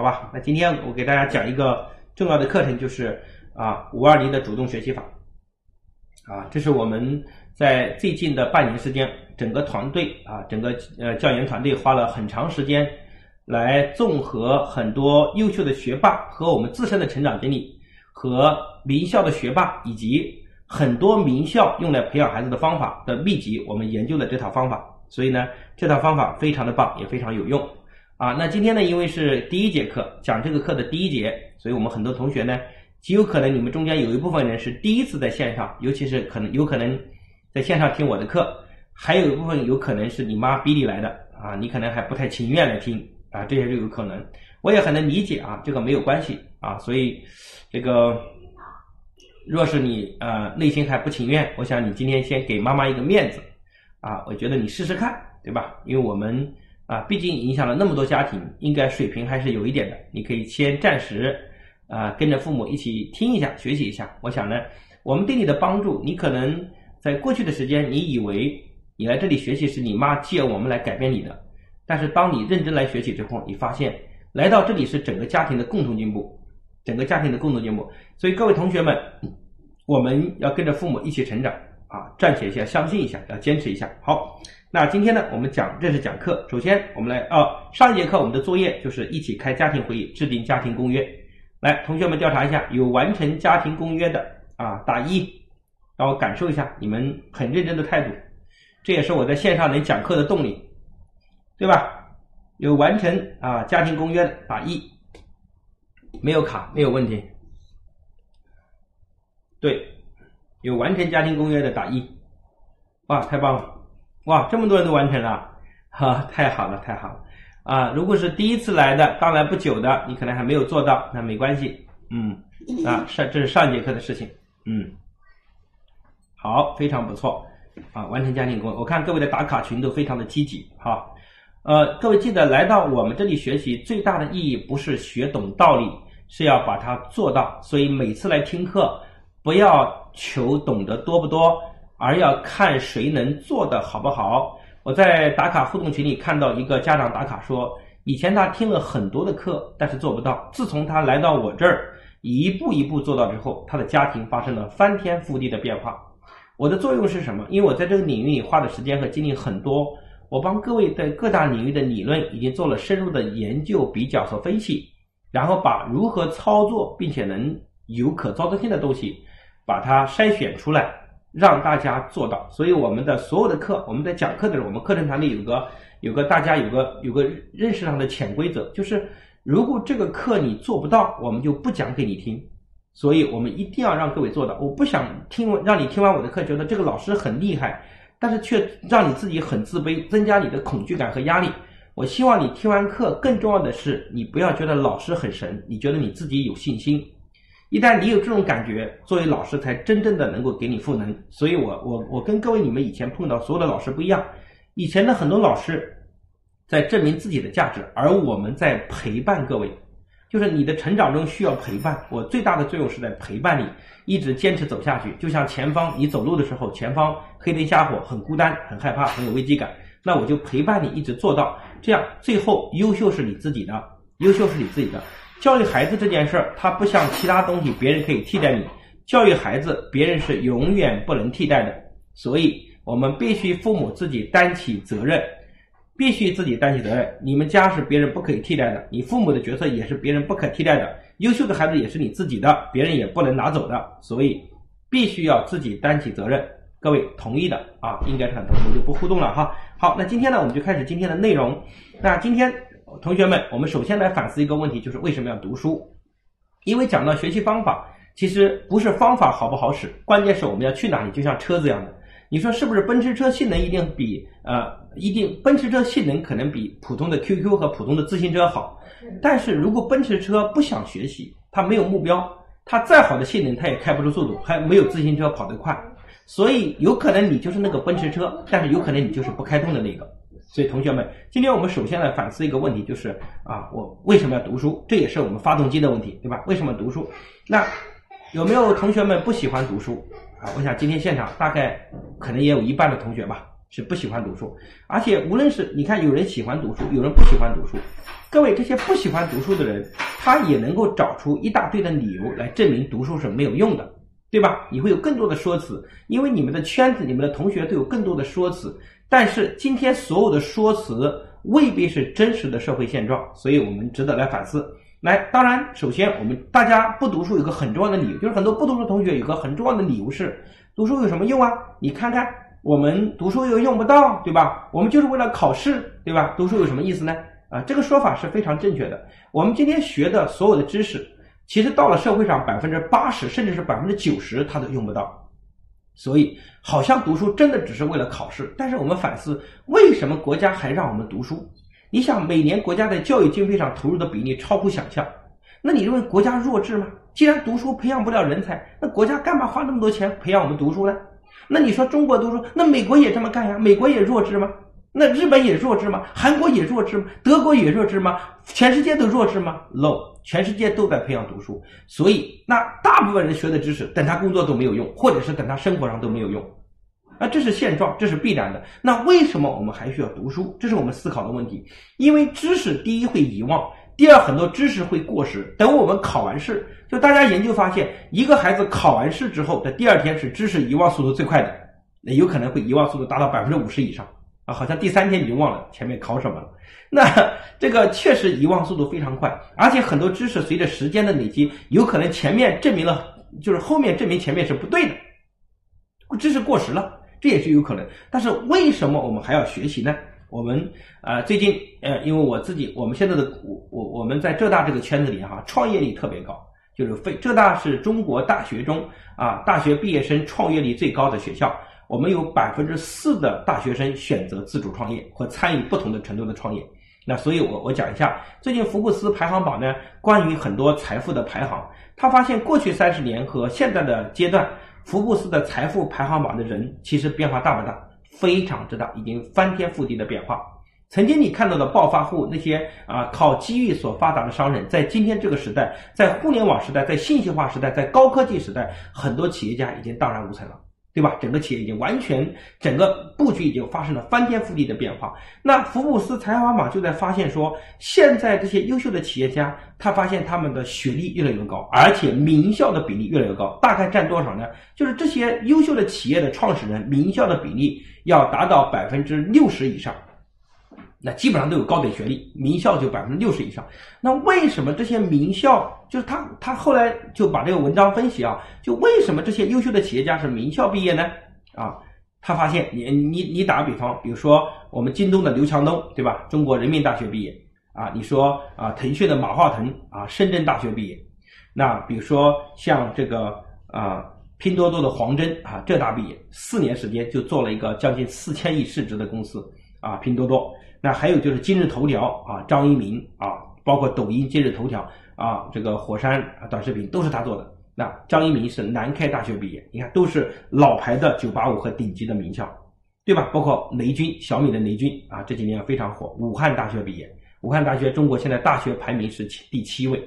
好吧？那今天我给大家讲一个重要的课程，就是啊五二零的主动学习法。啊，这是我们在最近的半年时间，整个团队啊，整个呃教研团队花了很长时间，来综合很多优秀的学霸和我们自身的成长经历，和名校的学霸以及很多名校用来培养孩子的方法的秘籍，我们研究了这套方法。所以呢，这套方法非常的棒，也非常有用。啊，那今天呢，因为是第一节课，讲这个课的第一节，所以我们很多同学呢，极有可能你们中间有一部分人是第一次在线上，尤其是可能有可能在线上听我的课，还有一部分有可能是你妈逼你来的啊，你可能还不太情愿来听啊，这些就有可能。我也很能理解啊，这个没有关系啊，所以这个若是你呃内心还不情愿，我想你今天先给妈妈一个面子啊，我觉得你试试看，对吧？因为我们。啊，毕竟影响了那么多家庭，应该水平还是有一点的。你可以先暂时，啊，跟着父母一起听一下，学习一下。我想呢，我们对你的帮助，你可能在过去的时间，你以为你来这里学习是你妈借我们来改变你的，但是当你认真来学习之后，你发现来到这里是整个家庭的共同进步，整个家庭的共同进步。所以各位同学们，我们要跟着父母一起成长啊，站起一下，相信一下，要坚持一下。好。那今天呢，我们讲正式讲课。首先，我们来啊，上一节课我们的作业就是一起开家庭会议，制定家庭公约。来，同学们调查一下，有完成家庭公约的啊，打一，让我感受一下你们很认真的态度。这也是我在线上能讲课的动力，对吧？有完成啊家庭公约的打一，没有卡没有问题。对，有完成家庭公约的打一，哇，太棒了！哇，这么多人都完成了，哈，太好了，太好了，啊，如果是第一次来的，刚来不久的，你可能还没有做到，那没关系，嗯，啊，上这是上节课的事情，嗯，好，非常不错，啊，完成家庭工，我看各位的打卡群都非常的积极，哈，呃，各位记得来到我们这里学习，最大的意义不是学懂道理，是要把它做到，所以每次来听课，不要求懂得多不多。而要看谁能做的好不好。我在打卡互动群里看到一个家长打卡说，以前他听了很多的课，但是做不到。自从他来到我这儿，一步一步做到之后，他的家庭发生了翻天覆地的变化。我的作用是什么？因为我在这个领域花的时间和精力很多，我帮各位在各大领域的理论已经做了深入的研究、比较和分析，然后把如何操作并且能有可操作性的东西，把它筛选出来。让大家做到，所以我们的所有的课，我们在讲课的时候，我们课程团队有个有个大家有个有个认识上的潜规则，就是如果这个课你做不到，我们就不讲给你听。所以我们一定要让各位做到。我不想听让你听完我的课觉得这个老师很厉害，但是却让你自己很自卑，增加你的恐惧感和压力。我希望你听完课，更重要的是你不要觉得老师很神，你觉得你自己有信心。一旦你有这种感觉，作为老师才真正的能够给你赋能。所以，我我我跟各位你们以前碰到所有的老师不一样，以前的很多老师在证明自己的价值，而我们在陪伴各位，就是你的成长中需要陪伴。我最大的作用是在陪伴你，一直坚持走下去。就像前方你走路的时候，前方黑灯瞎火，很孤单，很害怕，很有危机感，那我就陪伴你一直做到这样，最后优秀是你自己的，优秀是你自己的。教育孩子这件事儿，它不像其他东西，别人可以替代你。教育孩子，别人是永远不能替代的。所以，我们必须父母自己担起责任，必须自己担起责任。你们家是别人不可以替代的，你父母的角色也是别人不可替代的。优秀的孩子也是你自己的，别人也不能拿走的。所以，必须要自己担起责任。各位同意的啊？应该是很同意，我就不互动了哈。好，那今天呢，我们就开始今天的内容。那今天。同学们，我们首先来反思一个问题，就是为什么要读书？因为讲到学习方法，其实不是方法好不好使，关键是我们要去哪里。就像车子一样的，你说是不是？奔驰车性能一定比呃，一定奔驰车性能可能比普通的 QQ 和普通的自行车好。但是如果奔驰车不想学习，它没有目标，它再好的性能它也开不出速度，还没有自行车跑得快。所以有可能你就是那个奔驰车，但是有可能你就是不开动的那个。所以，同学们，今天我们首先来反思一个问题，就是啊，我为什么要读书？这也是我们发动机的问题，对吧？为什么读书？那有没有同学们不喜欢读书啊？我想今天现场大概可能也有一半的同学吧，是不喜欢读书，而且无论是你看，有人喜欢读书，有人不喜欢读书。各位，这些不喜欢读书的人，他也能够找出一大堆的理由来证明读书是没有用的，对吧？你会有更多的说辞，因为你们的圈子、你们的同学都有更多的说辞。但是今天所有的说辞未必是真实的社会现状，所以我们值得来反思。来，当然，首先我们大家不读书有个很重要的理由，就是很多不读书同学有个很重要的理由是：读书有什么用啊？你看看，我们读书又用不到，对吧？我们就是为了考试，对吧？读书有什么意思呢？啊，这个说法是非常正确的。我们今天学的所有的知识，其实到了社会上，百分之八十甚至是百分之九十，它都用不到。所以，好像读书真的只是为了考试。但是我们反思，为什么国家还让我们读书？你想，每年国家在教育经费上投入的比例超乎想象。那你认为国家弱智吗？既然读书培养不了人才，那国家干嘛花那么多钱培养我们读书呢？那你说中国读书，那美国也这么干呀？美国也弱智吗？那日本也弱智吗？韩国也弱智吗？德国也弱智吗？全世界都弱智吗？No，全世界都在培养读书，所以那大部分人学的知识，等他工作都没有用，或者是等他生活上都没有用，啊，这是现状，这是必然的。那为什么我们还需要读书？这是我们思考的问题。因为知识第一会遗忘，第二很多知识会过时。等我们考完试，就大家研究发现，一个孩子考完试之后的第二天是知识遗忘速度最快的，那有可能会遗忘速度达到百分之五十以上。啊好像第三天你就忘了前面考什么了，那这个确实遗忘速度非常快，而且很多知识随着时间的累积，有可能前面证明了，就是后面证明前面是不对的，知识过时了，这也是有可能。但是为什么我们还要学习呢？我们啊最近呃，因为我自己，我们现在的我我我们在浙大这个圈子里哈，创业率特别高，就是非浙大是中国大学中啊大学毕业生创业率最高的学校。我们有百分之四的大学生选择自主创业或参与不同的程度的创业。那所以，我我讲一下最近福布斯排行榜呢，关于很多财富的排行，他发现过去三十年和现在的阶段，福布斯的财富排行榜的人其实变化大不大？非常之大，已经翻天覆地的变化。曾经你看到的暴发户，那些啊靠机遇所发达的商人，在今天这个时代，在互联网时代，在信息化时代，在高科技时代，很多企业家已经荡然无存了。对吧？整个企业已经完全，整个布局已经发生了翻天覆地的变化。那福布斯财富榜就在发现说，现在这些优秀的企业家，他发现他们的学历越来越高，而且名校的比例越来越高。大概占多少呢？就是这些优秀的企业的创始人，名校的比例要达到百分之六十以上。那基本上都有高等学历，名校就百分之六十以上。那为什么这些名校，就是他他后来就把这个文章分析啊，就为什么这些优秀的企业家是名校毕业呢？啊，他发现你你你打个比方，比如说我们京东的刘强东，对吧？中国人民大学毕业啊，你说啊，腾讯的马化腾啊，深圳大学毕业。那比如说像这个啊，拼多多的黄峥啊，浙大毕业，四年时间就做了一个将近四千亿市值的公司啊，拼多多。那还有就是今日头条啊，张一鸣啊，包括抖音、今日头条啊，这个火山短视频都是他做的。那张一鸣是南开大学毕业，你看都是老牌的九八五和顶级的名校，对吧？包括雷军，小米的雷军啊，这几年非常火。武汉大学毕业，武汉大学中国现在大学排名是第七位。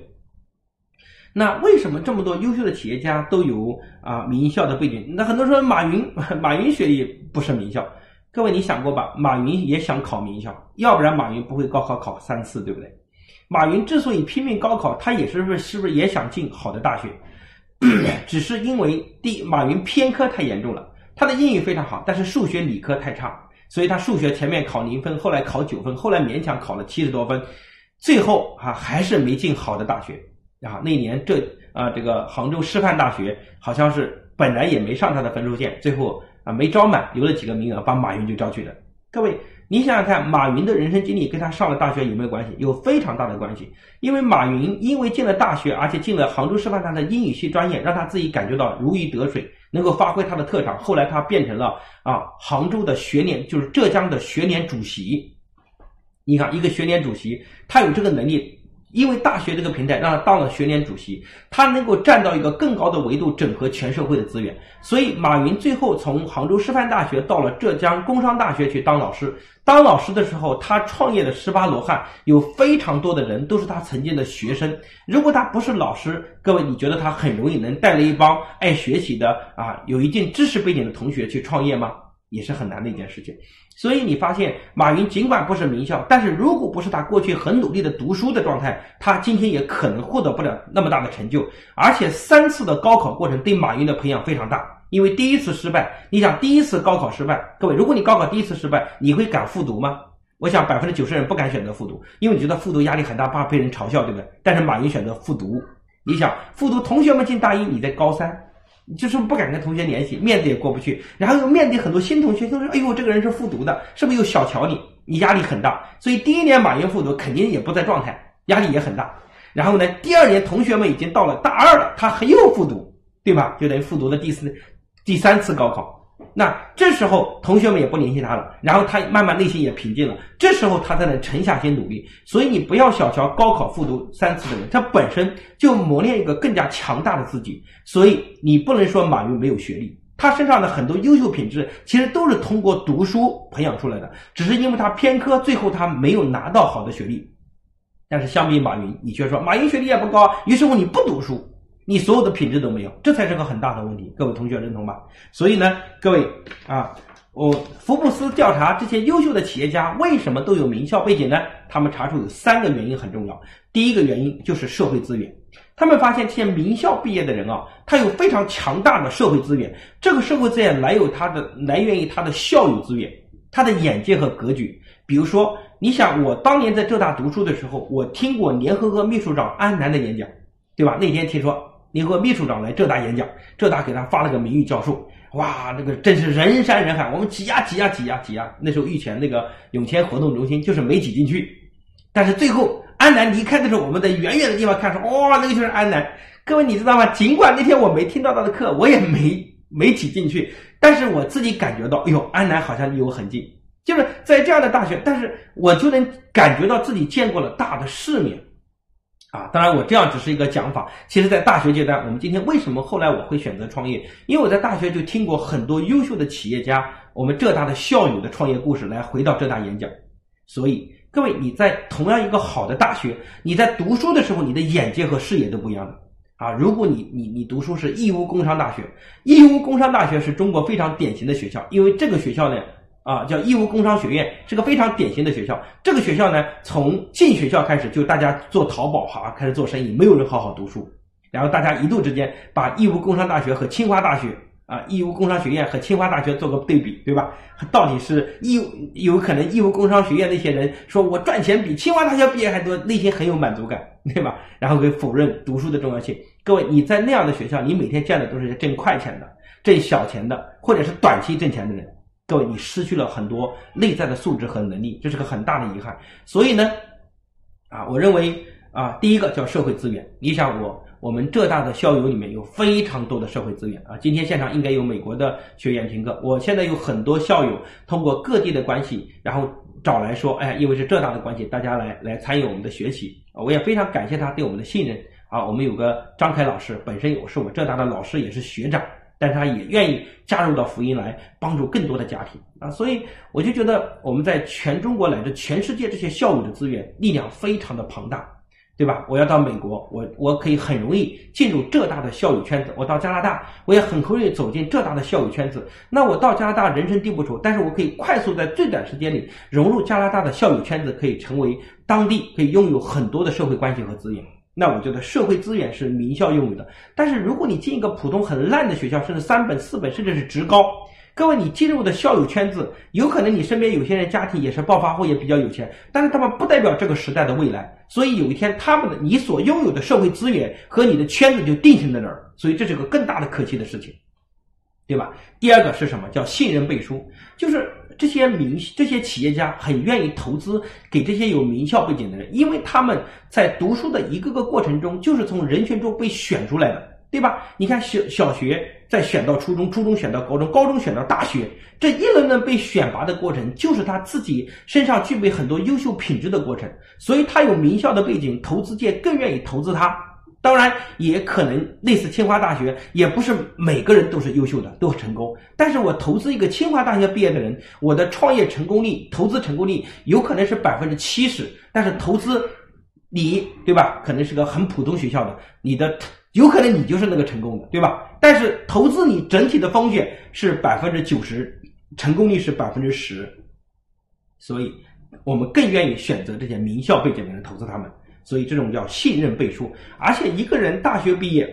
那为什么这么多优秀的企业家都有啊名校的背景？那很多人说马云，马云学历不是名校。各位，你想过吧？马云也想考名校，要不然马云不会高考考三次，对不对？马云之所以拼命高考，他也是不是是不是也想进好的大学？只是因为第马云偏科太严重了，他的英语非常好，但是数学理科太差，所以他数学前面考零分，后来考九分，后来勉强考了七十多分，最后啊还是没进好的大学啊。那年这啊这个杭州师范大学好像是本来也没上他的分数线，最后。啊，没招满，留了几个名额，把马云就招去了。各位，你想想看，马云的人生经历跟他上了大学有没有关系？有非常大的关系。因为马云因为进了大学，而且进了杭州师范大学的英语系专业，让他自己感觉到如鱼得水，能够发挥他的特长。后来他变成了啊，杭州的学联，就是浙江的学联主席。你看，一个学联主席，他有这个能力。因为大学这个平台让他当了学联主席，他能够站到一个更高的维度，整合全社会的资源。所以马云最后从杭州师范大学到了浙江工商大学去当老师。当老师的时候，他创业的十八罗汉有非常多的人都是他曾经的学生。如果他不是老师，各位你觉得他很容易能带了一帮爱学习的啊有一定知识背景的同学去创业吗？也是很难的一件事情。所以你发现，马云尽管不是名校，但是如果不是他过去很努力的读书的状态，他今天也可能获得不了那么大的成就。而且三次的高考过程对马云的培养非常大，因为第一次失败，你想第一次高考失败，各位，如果你高考第一次失败，你会敢复读吗？我想百分之九十人不敢选择复读，因为你觉得复读压力很大，怕被人嘲笑，对不对？但是马云选择复读，你想复读，同学们进大一，你在高三。就是不敢跟同学联系，面子也过不去，然后又面对很多新同学，都说：“哎呦，这个人是复读的，是不是又小瞧你？你压力很大。”所以第一年马云复读，肯定也不在状态，压力也很大。然后呢，第二年同学们已经到了大二了，他还又复读，对吧？就等于复读的第四、第三次高考。那这时候同学们也不联系他了，然后他慢慢内心也平静了，这时候他才能沉下心努力。所以你不要小瞧高考复读三次的人，他本身就磨练一个更加强大的自己。所以你不能说马云没有学历，他身上的很多优秀品质其实都是通过读书培养出来的，只是因为他偏科，最后他没有拿到好的学历。但是相比马云，你却说马云学历也不高，于是乎你不读书。你所有的品质都没有，这才是个很大的问题。各位同学认同吧？所以呢，各位啊，我福布斯调查这些优秀的企业家为什么都有名校背景呢？他们查出有三个原因很重要。第一个原因就是社会资源。他们发现这些名校毕业的人啊，他有非常强大的社会资源。这个社会资源来有他的来源于他的校友资源，他的眼界和格局。比如说，你想我当年在浙大读书的时候，我听过联合国秘书长安南的演讲，对吧？那天听说。联合秘书长来浙大演讲，浙大给他发了个名誉教授，哇，那个真是人山人海，我们挤呀挤呀挤呀挤呀。那时候玉泉那个永谦活动中心就是没挤进去，但是最后安南离开的时候，我们在远远的地方看说，哇，那个就是安南。各位你知道吗？尽管那天我没听到他的课，我也没没挤进去，但是我自己感觉到，哎呦，安南好像离我很近，就是在这样的大学，但是我就能感觉到自己见过了大的世面。啊，当然我这样只是一个讲法。其实，在大学阶段，我们今天为什么后来我会选择创业？因为我在大学就听过很多优秀的企业家，我们浙大的校友的创业故事，来回到浙大演讲。所以，各位你在同样一个好的大学，你在读书的时候，你的眼界和视野都不一样的啊。如果你你你读书是义乌工商大学，义乌工商大学是中国非常典型的学校，因为这个学校呢。啊，叫义乌工商学院，是个非常典型的学校。这个学校呢，从进学校开始就大家做淘宝哈，开始做生意，没有人好好读书。然后大家一度之间把义乌工商大学和清华大学啊，义乌工商学院和清华大学做个对比，对吧？到底是义有可能义乌工商学院那些人说我赚钱比清华大学毕业还多，内心很有满足感，对吧？然后给否认读书的重要性。各位，你在那样的学校，你每天见的都是挣快钱的、挣小钱的，或者是短期挣钱的人。各位，你失去了很多内在的素质和能力，这是个很大的遗憾。所以呢，啊，我认为啊，第一个叫社会资源。你想，我我们浙大的校友里面有非常多的社会资源啊。今天现场应该有美国的学员听课，我现在有很多校友通过各地的关系，然后找来说，哎，因为是浙大的关系，大家来来参与我们的学习啊。我也非常感谢他对我们的信任啊。我们有个张凯老师，本身有是我浙大的老师，也是学长。但是他也愿意加入到福音来帮助更多的家庭啊，所以我就觉得我们在全中国乃至全世界这些校友的资源力量非常的庞大，对吧？我要到美国，我我可以很容易进入浙大的校友圈子；我到加拿大，我也很容易走进浙大的校友圈子。那我到加拿大人生地不熟，但是我可以快速在最短时间里融入加拿大的校友圈子，可以成为当地可以拥有很多的社会关系和资源。那我觉得社会资源是名校拥有的，但是如果你进一个普通很烂的学校，甚至三本四本，甚至是职高，各位你进入的校友圈子，有可能你身边有些人家庭也是暴发户，也比较有钱，但是他们不代表这个时代的未来，所以有一天他们的你所拥有的社会资源和你的圈子就定型在那儿，所以这是个更大的可惜的事情，对吧？第二个是什么叫信任背书，就是。这些名这些企业家很愿意投资给这些有名校背景的人，因为他们在读书的一个个过程中，就是从人群中被选出来的，对吧？你看小小学再选到初中，初中选到高中，高中选到大学，这一轮轮被选拔的过程，就是他自己身上具备很多优秀品质的过程，所以他有名校的背景，投资界更愿意投资他。当然，也可能类似清华大学，也不是每个人都是优秀的，都成功。但是我投资一个清华大学毕业的人，我的创业成功率、投资成功率有可能是百分之七十。但是投资你，对吧？可能是个很普通学校的，你的有可能你就是那个成功的，对吧？但是投资你整体的风险是百分之九十，成功率是百分之十，所以我们更愿意选择这些名校背景的人投资他们。所以这种叫信任背书。而且一个人大学毕业，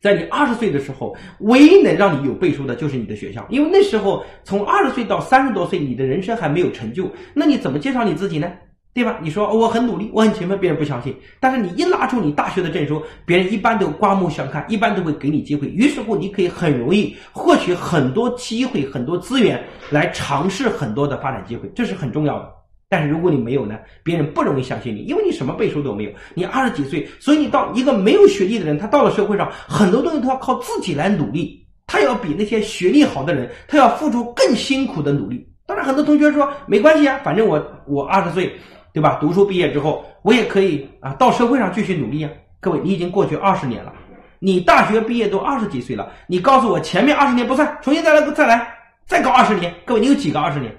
在你二十岁的时候，唯一能让你有背书的就是你的学校，因为那时候从二十岁到三十多岁，你的人生还没有成就，那你怎么介绍你自己呢？对吧？你说我很努力，我很勤奋，别人不相信。但是你一拿出你大学的证书，别人一般都刮目相看，一般都会给你机会。于是乎，你可以很容易获取很多机会、很多资源，来尝试很多的发展机会，这是很重要的。但是如果你没有呢，别人不容易相信你，因为你什么背书都没有。你二十几岁，所以你到一个没有学历的人，他到了社会上，很多东西都要靠自己来努力。他要比那些学历好的人，他要付出更辛苦的努力。当然，很多同学说没关系啊，反正我我二十岁。对吧？读书毕业之后，我也可以啊，到社会上继续努力啊。各位，你已经过去二十年了，你大学毕业都二十几岁了，你告诉我前面二十年不算，重新再来，再来，再搞二十年。各位，你有几个二十年？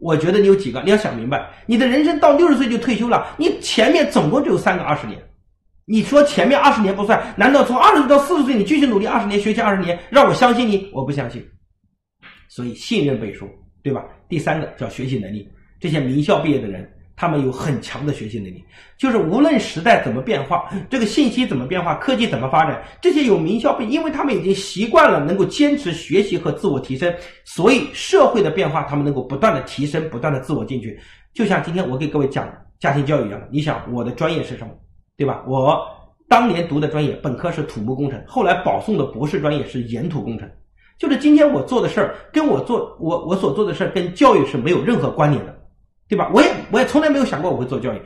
我觉得你有几个？你要想明白，你的人生到六十岁就退休了，你前面总共只有三个二十年。你说前面二十年不算，难道从二十岁到四十岁你继续努力二十年，学习二十年，让我相信你？我不相信。所以信任背书，对吧？第三个叫学习能力，这些名校毕业的人。他们有很强的学习能力，就是无论时代怎么变化，这个信息怎么变化，科技怎么发展，这些有名校毕，因为他们已经习惯了能够坚持学习和自我提升，所以社会的变化他们能够不断的提升，不断的自我进去。就像今天我给各位讲家庭教育一样，你想我的专业是什么，对吧？我当年读的专业本科是土木工程，后来保送的博士专业是岩土工程，就是今天我做的事儿跟我做我我所做的事儿跟教育是没有任何关联的。对吧？我也我也从来没有想过我会做教育。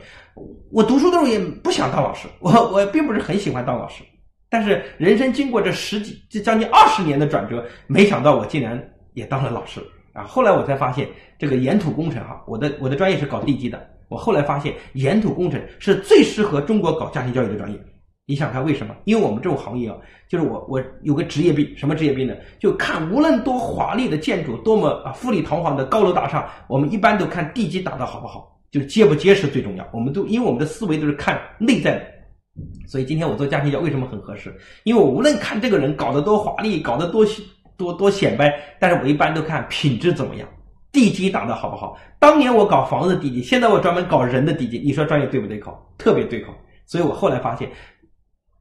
我读书的时候也不想当老师，我我并不是很喜欢当老师。但是人生经过这十几这将近二十年的转折，没想到我竟然也当了老师啊！后来我才发现，这个岩土工程哈，我的我的专业是搞地基的。我后来发现，岩土工程是最适合中国搞家庭教育的专业。你想看为什么？因为我们这种行业啊，就是我我有个职业病，什么职业病呢？就看无论多华丽的建筑，多么啊富丽堂皇的高楼大厦，我们一般都看地基打得好不好，就结不结实最重要。我们都因为我们的思维都是看内在的，所以今天我做家庭教为什么很合适？因为我无论看这个人搞得多华丽，搞得多多多显摆，但是我一般都看品质怎么样，地基打得好不好。当年我搞房子地基，现在我专门搞人的地基，你说专业对不对口？特别对口。所以我后来发现。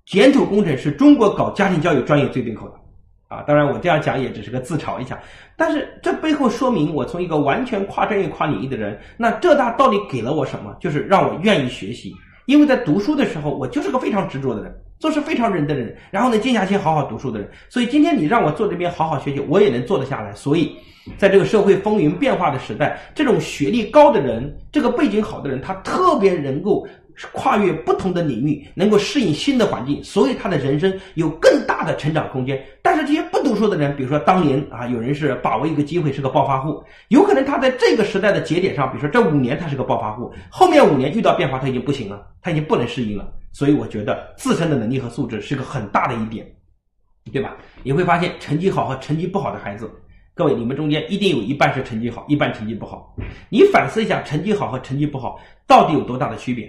简土工程是中国搞家庭教育专业最对口的，啊，当然我这样讲也只是个自嘲一下，但是这背后说明我从一个完全跨专业跨领域的人，那浙大到底给了我什么？就是让我愿意学习，因为在读书的时候，我就是个非常执着的人，做事非常认真的人，然后呢静下心好好读书的人，所以今天你让我坐这边好好学习，我也能做得下来。所以，在这个社会风云变化的时代，这种学历高的人，这个背景好的人，他特别能够。跨越不同的领域，能够适应新的环境，所以他的人生有更大的成长空间。但是这些不读书的人，比如说当年啊，有人是把握一个机会是个暴发户，有可能他在这个时代的节点上，比如说这五年他是个暴发户，后面五年遇到变化他已经不行了，他已经不能适应了。所以我觉得自身的能力和素质是个很大的一点，对吧？你会发现成绩好和成绩不好的孩子，各位你们中间一定有一半是成绩好，一半成绩不好。你反思一下，成绩好和成绩不好到底有多大的区别？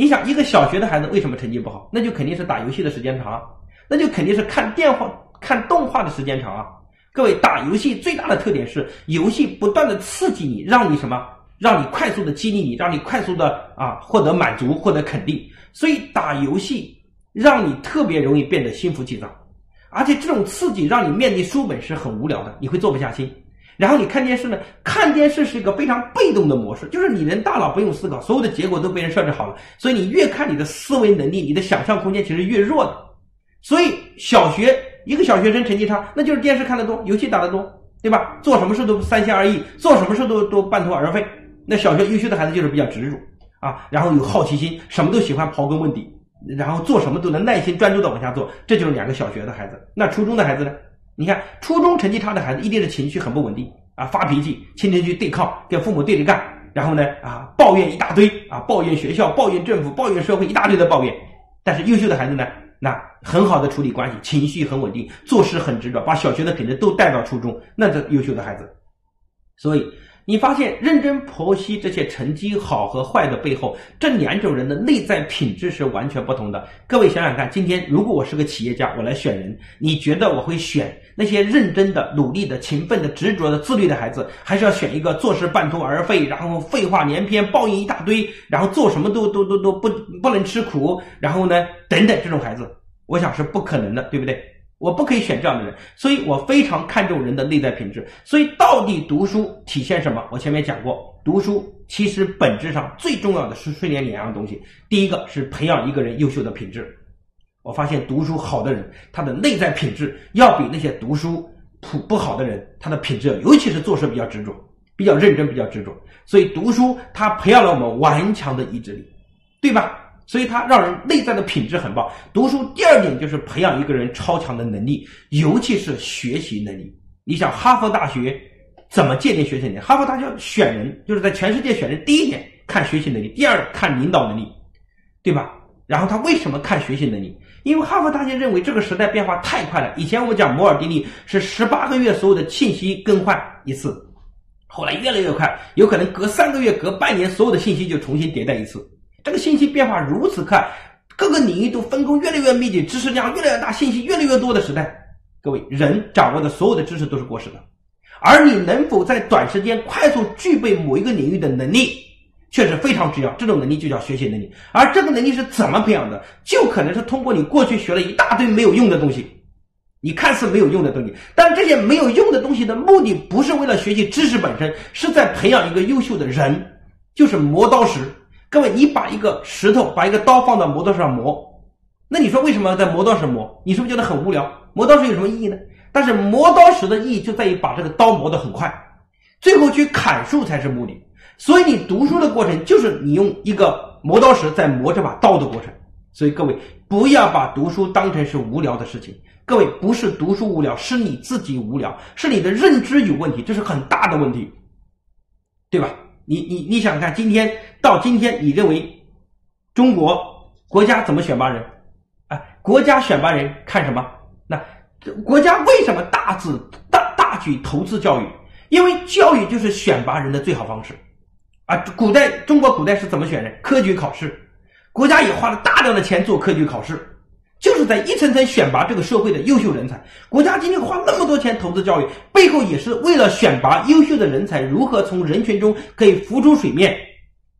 你想一个小学的孩子为什么成绩不好？那就肯定是打游戏的时间长，那就肯定是看电话、看动画的时间长啊！各位，打游戏最大的特点是游戏不断的刺激你，让你什么？让你快速的激励你，让你快速的啊获得满足、获得肯定。所以打游戏让你特别容易变得心浮气躁，而且这种刺激让你面对书本是很无聊的，你会坐不下心。然后你看电视呢？看电视是一个非常被动的模式，就是你人大脑不用思考，所有的结果都被人设置好了。所以你越看，你的思维能力、你的想象空间其实越弱的。所以小学一个小学生成绩差，那就是电视看得多，游戏打得多，对吧？做什么事都三心二意，做什么事都都半途而废。那小学优秀的孩子就是比较执着啊，然后有好奇心，什么都喜欢刨根问底，然后做什么都能耐心专注的往下做。这就是两个小学的孩子。那初中的孩子呢？你看，初中成绩差的孩子一定是情绪很不稳定啊，发脾气，天天去对抗，跟父母对着干，然后呢啊，抱怨一大堆啊，抱怨学校，抱怨政府，抱怨社会，一大堆的抱怨。但是优秀的孩子呢，那很好的处理关系，情绪很稳定，做事很执着，把小学的品质都带到初中，那是优秀的孩子。所以。你发现认真剖析这些成绩好和坏的背后，这两种人的内在品质是完全不同的。各位想想看，今天如果我是个企业家，我来选人，你觉得我会选那些认真的、努力的、勤奋的、执着的、自律的孩子，还是要选一个做事半途而废，然后废话连篇、抱怨一大堆，然后做什么都都都都不不能吃苦，然后呢等等这种孩子？我想是不可能的，对不对？我不可以选这样的人，所以我非常看重人的内在品质。所以，到底读书体现什么？我前面讲过，读书其实本质上最重要的是训练两样东西。第一个是培养一个人优秀的品质。我发现读书好的人，他的内在品质要比那些读书普不好的人，他的品质，尤其是做事比较执着、比较认真、比较执着。所以，读书它培养了我们顽强的意志力，对吧？所以它让人内在的品质很棒。读书第二点就是培养一个人超强的能力，尤其是学习能力。你想哈佛大学怎么界定学习能力？哈佛大学选人就是在全世界选人，第一点看学习能力，第二看领导能力，对吧？然后他为什么看学习能力？因为哈佛大学认为这个时代变化太快了。以前我们讲摩尔定律是十八个月所有的信息更换一次，后来越来越快，有可能隔三个月、隔半年，所有的信息就重新迭代一次。这个信息变化如此快，各个领域都分工越来越密集，知识量越来越大，信息越来越多的时代，各位人掌握的所有的知识都是过时的，而你能否在短时间快速具备某一个领域的能力，确实非常重要。这种能力就叫学习能力，而这个能力是怎么培养的？就可能是通过你过去学了一大堆没有用的东西，你看似没有用的东西，但这些没有用的东西的目的不是为了学习知识本身，是在培养一个优秀的人，就是磨刀石。各位，你把一个石头，把一个刀放到磨刀石上磨，那你说为什么要在磨刀石磨？你是不是觉得很无聊？磨刀石有什么意义呢？但是磨刀石的意义就在于把这个刀磨得很快，最后去砍树才是目的。所以你读书的过程就是你用一个磨刀石在磨这把刀的过程。所以各位不要把读书当成是无聊的事情。各位不是读书无聊，是你自己无聊，是你的认知有问题，这是很大的问题，对吧？你你你想看今天到今天，你认为中国国家怎么选拔人？啊，国家选拔人看什么？那国家为什么大资大大举投资教育？因为教育就是选拔人的最好方式。啊，古代中国古代是怎么选人？科举考试，国家也花了大量的钱做科举考试。就是在一层层选拔这个社会的优秀人才，国家今天花那么多钱投资教育，背后也是为了选拔优秀的人才，如何从人群中可以浮出水面。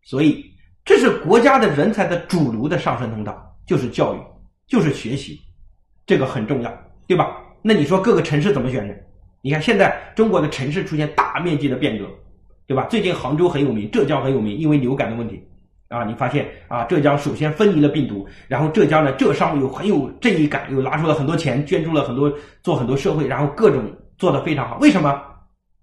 所以，这是国家的人才的主流的上升通道，就是教育，就是学习，这个很重要，对吧？那你说各个城市怎么选人？你看现在中国的城市出现大面积的变革，对吧？最近杭州很有名，浙江很有名，因为流感的问题。啊，你发现啊，浙江首先分离了病毒，然后浙江的浙商又很有正义感，又拿出了很多钱，捐助了很多，做很多社会，然后各种做的非常好。为什么？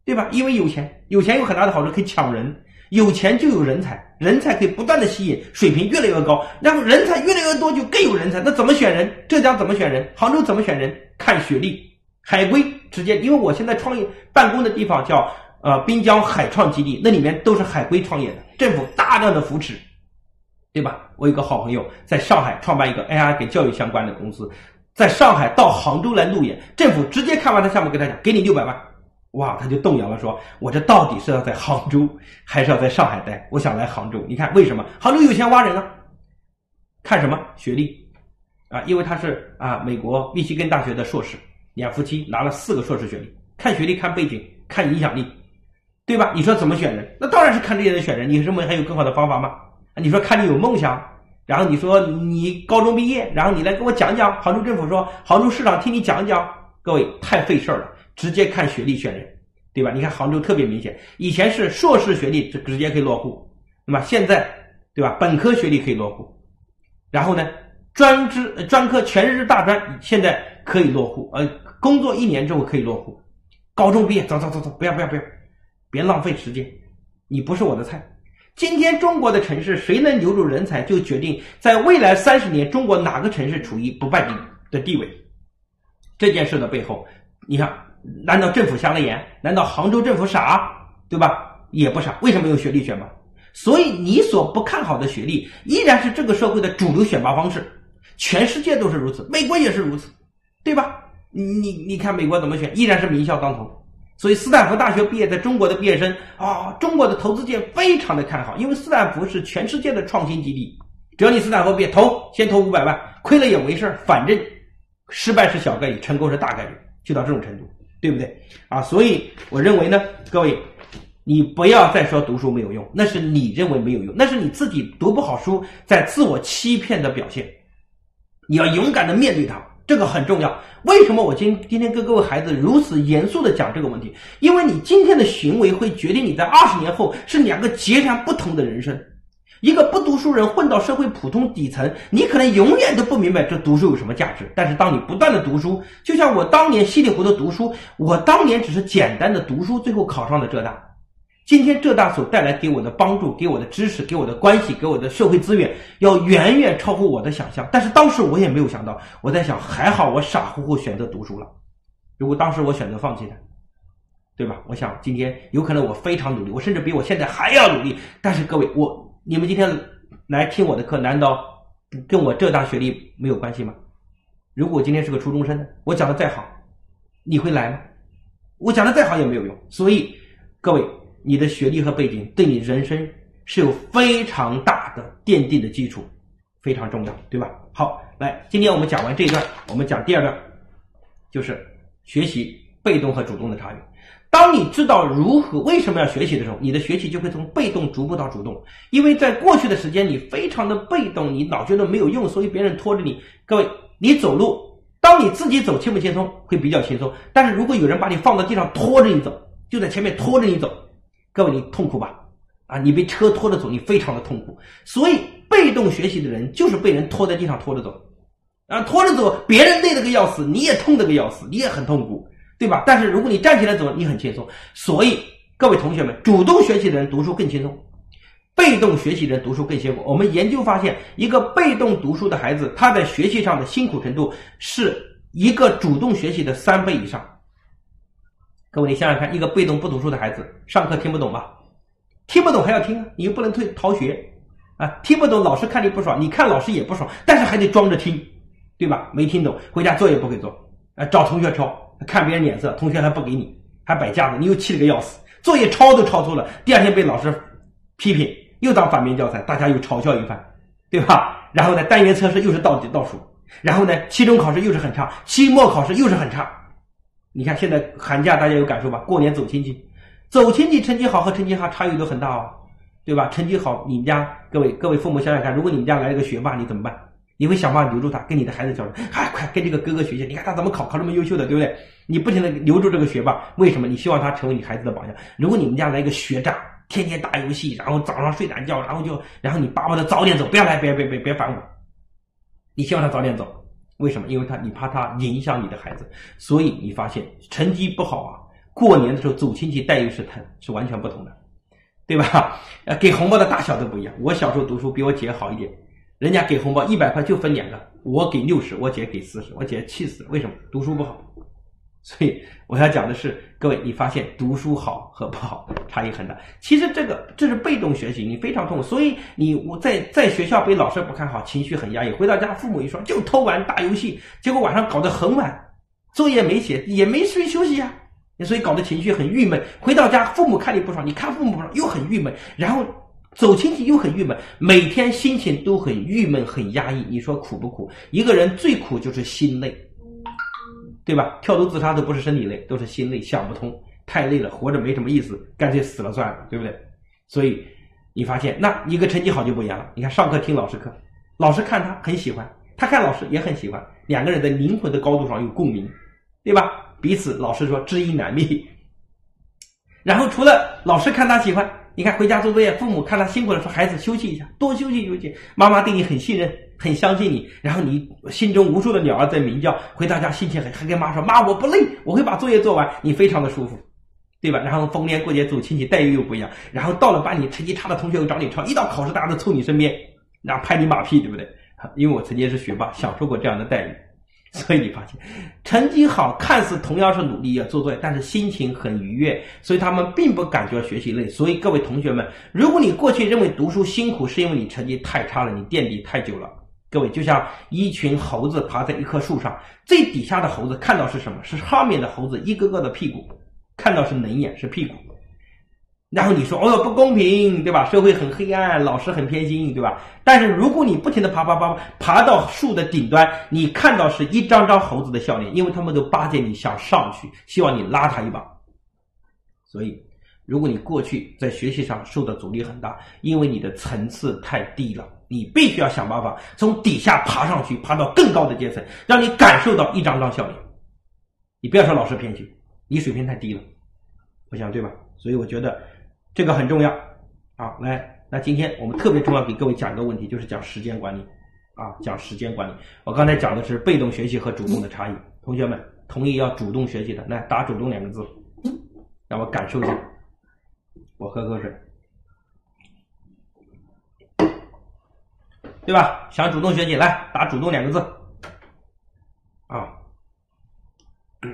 对吧？因为有钱，有钱有很大的好处，可以抢人，有钱就有人才，人才可以不断的吸引，水平越来越高，然后人才越来越多，就更有人才。那怎么选人？浙江怎么选人？杭州怎么选人？看学历，海归直接，因为我现在创业办公的地方叫呃滨江海创基地，那里面都是海归创业的，政府大量的扶持。对吧？我有个好朋友在上海创办一个 AI 跟教育相关的公司，在上海到杭州来路演，政府直接看完他项目，跟他讲，给你六百万，哇，他就动摇了，说我这到底是要在杭州，还是要在上海待？我想来杭州，你看为什么？杭州有钱挖人啊？看什么学历啊？因为他是啊美国密西根大学的硕士，两夫妻拿了四个硕士学历，看学历、看背景、看影响力，对吧？你说怎么选人？那当然是看这些人选人。你认为还有更好的方法吗？你说看你有梦想，然后你说你高中毕业，然后你来跟我讲讲。杭州政府说，杭州市长听你讲讲。各位太费事儿了，直接看学历选人，对吧？你看杭州特别明显，以前是硕士学历直直接可以落户，那么现在对吧？本科学历可以落户，然后呢，专职专科全日制大专现在可以落户，呃，工作一年之后可以落户。高中毕业，走走走走，不要不要不要，别浪费时间，你不是我的菜。今天中国的城市，谁能留住人才，就决定在未来三十年中国哪个城市处于不败地的地位。这件事的背后，你看，难道政府瞎了眼？难道杭州政府傻？对吧？也不傻。为什么用学历选拔？所以你所不看好的学历，依然是这个社会的主流选拔方式。全世界都是如此，美国也是如此，对吧？你你看美国怎么选？依然是名校当头。所以斯坦福大学毕业在中国的毕业生啊，中国的投资界非常的看好，因为斯坦福是全世界的创新基地。只要你斯坦福毕业，投先投五百万，亏了也没事反正失败是小概率，成功是大概率，就到这种程度，对不对？啊，所以我认为呢，各位，你不要再说读书没有用，那是你认为没有用，那是你自己读不好书，在自我欺骗的表现。你要勇敢的面对它。这个很重要。为什么我今今天跟各位孩子如此严肃的讲这个问题？因为你今天的行为会决定你在二十年后是两个截然不同的人生。一个不读书人混到社会普通底层，你可能永远都不明白这读书有什么价值。但是当你不断的读书，就像我当年稀里糊涂读书，我当年只是简单的读书，最后考上了浙大。今天浙大所带来给我的帮助、给我的知识、给我的关系、给我的社会资源，要远远超乎我的想象。但是当时我也没有想到，我在想，还好我傻乎乎选择读书了。如果当时我选择放弃呢，对吧？我想今天有可能我非常努力，我甚至比我现在还要努力。但是各位，我你们今天来听我的课，难道跟我浙大学历没有关系吗？如果我今天是个初中生呢，我讲的再好，你会来吗？我讲的再好也没有用。所以各位。你的学历和背景对你人生是有非常大的奠定的基础，非常重要，对吧？好，来，今天我们讲完这一段，我们讲第二段，就是学习被动和主动的差别。当你知道如何为什么要学习的时候，你的学习就会从被动逐步到主动。因为在过去的时间，你非常的被动，你老觉得没有用，所以别人拖着你。各位，你走路，当你自己走轻不轻松？会比较轻松。但是如果有人把你放到地上拖着你走，就在前面拖着你走。各位，你痛苦吧？啊，你被车拖着走，你非常的痛苦。所以，被动学习的人就是被人拖在地上拖着走，啊，拖着走，别人累得个要死，你也痛得个要死，你也很痛苦，对吧？但是如果你站起来走，你很轻松。所以，各位同学们，主动学习的人读书更轻松，被动学习的人读书更辛苦。我们研究发现，一个被动读书的孩子，他在学习上的辛苦程度是一个主动学习的三倍以上。各位，你想想看，一个被动不读书的孩子，上课听不懂吧？听不懂还要听，你又不能退逃学啊！听不懂，老师看你不爽，你看老师也不爽，但是还得装着听，对吧？没听懂，回家作业不会做，啊，找同学抄，看别人脸色，同学还不给你，还摆架子，你又气得个要死，作业抄都抄错了，第二天被老师批评，又当反面教材，大家又嘲笑一番，对吧？然后呢，单元测试又是倒倒数，然后呢，期中考试又是很差，期末考试又是很差。你看现在寒假大家有感受吧？过年走亲戚，走亲戚成绩好和成绩差差异都很大哦，对吧？成绩好，你们家各位各位父母想想看，如果你们家来了个学霸，你怎么办？你会想办法留住他，跟你的孩子交流，哎，快跟这个哥哥学习，你看他怎么考，考这么优秀的，对不对？你不停的留住这个学霸，为什么？你希望他成为你孩子的榜样。如果你们家来一个学渣，天天打游戏，然后早上睡懒觉，然后就然后你巴不得早点走，不要来，别别别别烦我，你希望他早点走。为什么？因为他你怕他影响你的孩子，所以你发现成绩不好啊，过年的时候走亲戚待遇是他，是完全不同的，对吧？呃，给红包的大小都不一样。我小时候读书比我姐好一点，人家给红包一百块就分两个，我给六十，我姐给四十，我姐气死了。为什么？读书不好。所以我要讲的是，各位，你发现读书好和不好差异很大。其实这个这是被动学习，你非常痛苦。所以你我在在学校被老师不看好，情绪很压抑。回到家，父母一说就偷玩打游戏，结果晚上搞得很晚，作业没写，也没睡休息呀。所以搞得情绪很郁闷。回到家，父母看你不爽，你看父母不爽又很郁闷，然后走亲戚又很郁闷，每天心情都很郁闷很压抑。你说苦不苦？一个人最苦就是心累。对吧？跳楼自杀都不是身体累，都是心累，想不通，太累了，活着没什么意思，干脆死了算了，对不对？所以你发现，那一个成绩好就不一样了。你看上课听老师课，老师看他很喜欢，他看老师也很喜欢，两个人的灵魂的高度上有共鸣，对吧？彼此老师说知音难觅。然后除了老师看他喜欢，你看回家做作业，父母看他辛苦了，说孩子休息一下，多休息休息。妈妈对你很信任。很相信你，然后你心中无数的鸟儿在鸣叫，回到家心情很，还跟妈说：“妈，我不累，我会把作业做完。”你非常的舒服，对吧？然后逢年过节走亲戚，待遇又不一样。然后到了班里，成绩差的同学又找你抄，一到考试，大家都凑你身边，然后拍你马屁，对不对？因为我曾经是学霸，享受过这样的待遇，所以你发现，成绩好，看似同样是努力要做作业，但是心情很愉悦，所以他们并不感觉学习累。所以各位同学们，如果你过去认为读书辛苦，是因为你成绩太差了，你垫底太久了。各位，就像一群猴子爬在一棵树上，最底下的猴子看到是什么？是上面的猴子一个个的屁股，看到是冷眼，是屁股。然后你说，哦哟，不公平，对吧？社会很黑暗，老师很偏心，对吧？但是如果你不停的爬爬爬爬到树的顶端，你看到是一张张猴子的笑脸，因为他们都巴结你，想上去，希望你拉他一把。所以，如果你过去在学习上受的阻力很大，因为你的层次太低了，你必须要想办法从底下爬上去，爬到更高的阶层，让你感受到一张张笑脸。你不要说老师偏激，你水平太低了，我想对吧？所以我觉得。这个很重要，好，来，那今天我们特别重要给各位讲一个问题，就是讲时间管理，啊，讲时间管理。我刚才讲的是被动学习和主动的差异，同学们同意要主动学习的，来打“主动”两个字，让我感受一下。我喝口水，对吧？想主动学习，来打“主动”两个字，啊，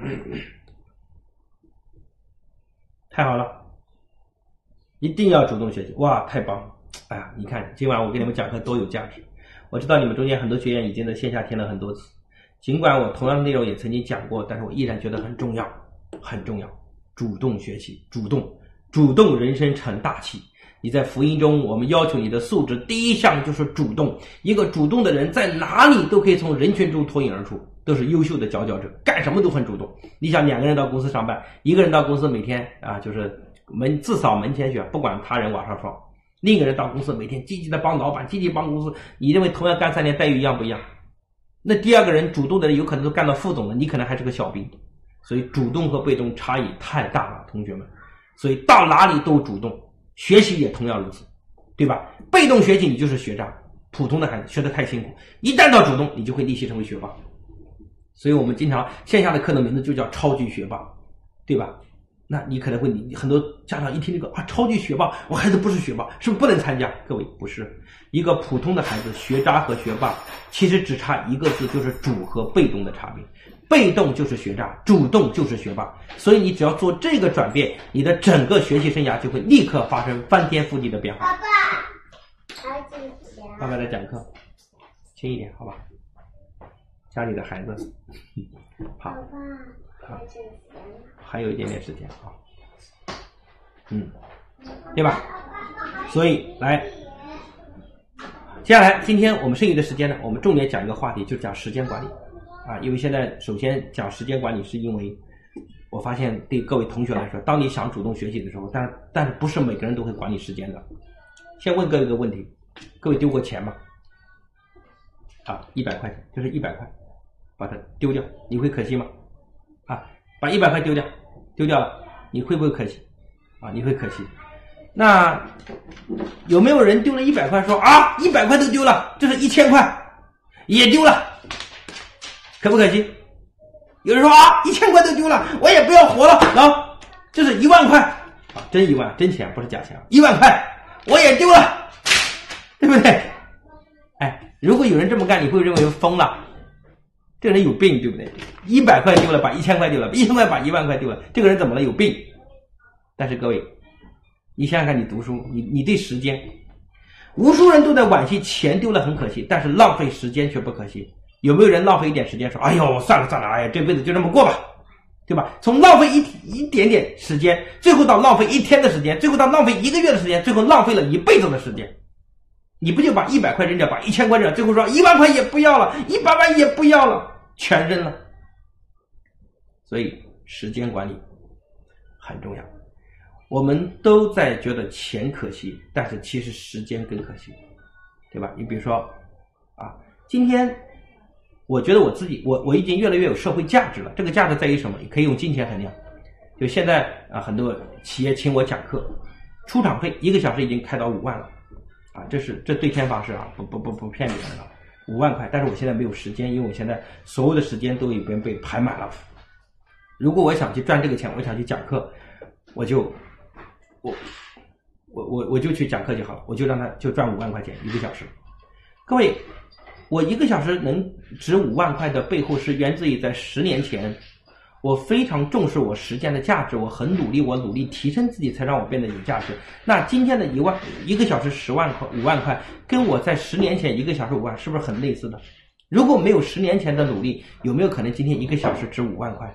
太好了。一定要主动学习，哇，太棒了！哎呀，你看今晚我给你们讲课多有价值。我知道你们中间很多学员已经在线下听了很多次，尽管我同样的内容也曾经讲过，但是我依然觉得很重要，很重要。主动学习，主动，主动，人生成大器。你在福音中，我们要求你的素质第一项就是主动。一个主动的人在哪里都可以从人群中脱颖而出，都是优秀的佼佼者，干什么都很主动。你想，两个人到公司上班，一个人到公司每天啊，就是。门自扫门前雪，不管他人往上霜。另一个人到公司，每天积极的帮老板，积极帮公司。你认为同样干三年，待遇一样不一样？那第二个人主动的人，有可能都干到副总了，你可能还是个小兵。所以主动和被动差异太大了，同学们。所以到哪里都主动，学习也同样如此，对吧？被动学习你就是学渣，普通的孩子学的太辛苦。一旦到主动，你就会逆袭成为学霸。所以我们经常线下的课的名字就叫超级学霸，对吧？那你可能会，你很多家长一听这个啊，超级学霸，我孩子不是学霸，是不是不能参加？各位不是，一个普通的孩子，学渣和学霸其实只差一个字，就是主和被动的差别。被动就是学渣，主动就是学霸。所以你只要做这个转变，你的整个学习生涯就会立刻发生翻天覆地的变化。爸爸，爸爸在讲课，轻一点，好吧？家里的孩子，好，好。还有一点点时间啊，嗯，对吧？所以来，接下来今天我们剩余的时间呢，我们重点讲一个话题，就讲时间管理啊。因为现在首先讲时间管理，是因为我发现对各位同学来说，当你想主动学习的时候，但但是不是每个人都会管理时间的。先问各位一个问题：各位丢过钱吗？啊，一百块钱，就是一百块，把它丢掉，你会可惜吗？啊，把一百块丢掉。丢掉了，你会不会可惜？啊，你会可惜。那有没有人丢了一百块说啊，一百块都丢了，这是一千块也丢了，可不可惜？有人说啊，一千块都丢了，我也不要活了啊，这是一万块啊，真一万，真钱不是假钱，一万块我也丢了，对不对？哎，如果有人这么干，你会认为疯了。这人有病，对不对？一百块丢了，把一千块丢了；一千块把一万块丢了。这个人怎么了？有病。但是各位，你想想看，你读书，你你对时间，无数人都在惋惜钱丢了很可惜，但是浪费时间却不可惜。有没有人浪费一点时间说：“哎呦，算了算了，哎呀，这辈子就这么过吧，对吧？”从浪费一一点点时间，最后到浪费一天的时间，最后到浪费一个月的时间，最后浪费了一辈子的时间。你不就把一百块扔掉，把一千块扔掉，最后说一万块也不要了，一百万也不要了。全扔了，所以时间管理很重要。我们都在觉得钱可惜，但是其实时间更可惜，对吧？你比如说啊，今天我觉得我自己，我我已经越来越有社会价值了。这个价值在于什么？可以用金钱衡量。就现在啊，很多企业请我讲课，出场费一个小时已经开到五万了，啊，这是这对天发誓啊，不不不不骗你们了。五万块，但是我现在没有时间，因为我现在所有的时间都已经被排满了。如果我想去赚这个钱，我想去讲课，我就我我我我就去讲课就好了，我就让他就赚五万块钱一个小时。各位，我一个小时能值五万块的背后是源自于在十年前。我非常重视我时间的价值，我很努力，我努力提升自己，才让我变得有价值。那今天的一万一个小时十万块五万块，跟我在十年前一个小时五万，是不是很类似的？如果没有十年前的努力，有没有可能今天一个小时值五万块？